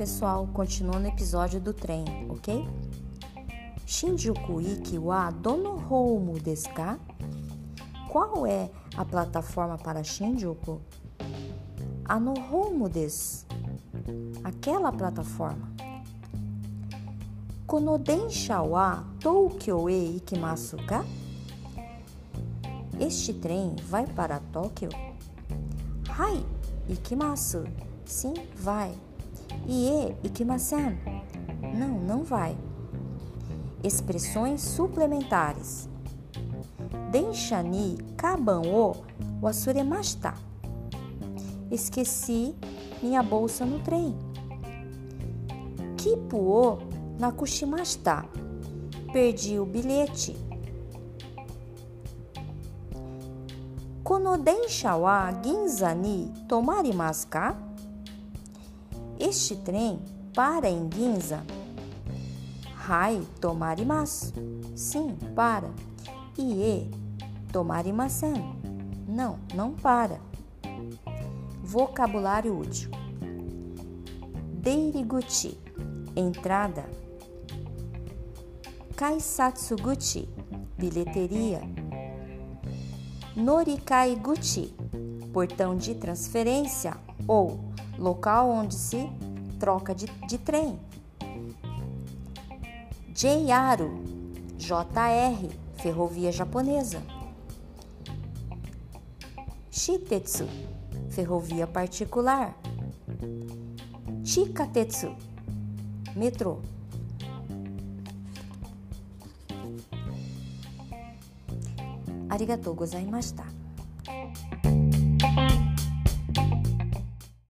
pessoal, continua no episódio do trem, ok? Shinjuku iki wa dono houmu desu ka? Qual é a plataforma para Shinjuku? Ano houmu desu. Aquela plataforma. Kono densha wa Tokyo e ikimasu ka? Este trem vai para Tóquio? Hai, ikimasu. Sim, vai. Ie, ikimasen. Não, não vai. Expressões suplementares. Densha ni kaban o wasuremashita. Esqueci minha bolsa no trem. Kipu o nakushimashita. Perdi o bilhete. Kono densha wa Ginza ni tomarimasu ka? Este trem para em Ginza? Hai tomarimasu. Sim, para. Ie tomarimasen. Não, não para. Vocabulário útil. Deiriguchi, entrada. Kaisatsuguchi, bilheteria. Norikai Guchi, portão de transferência ou local onde se troca de, de trem. Jeiaru, JR, ferrovia japonesa. Shitetsu, ferrovia particular. Chikatetsu, metrô. Arigatou gozaimashita.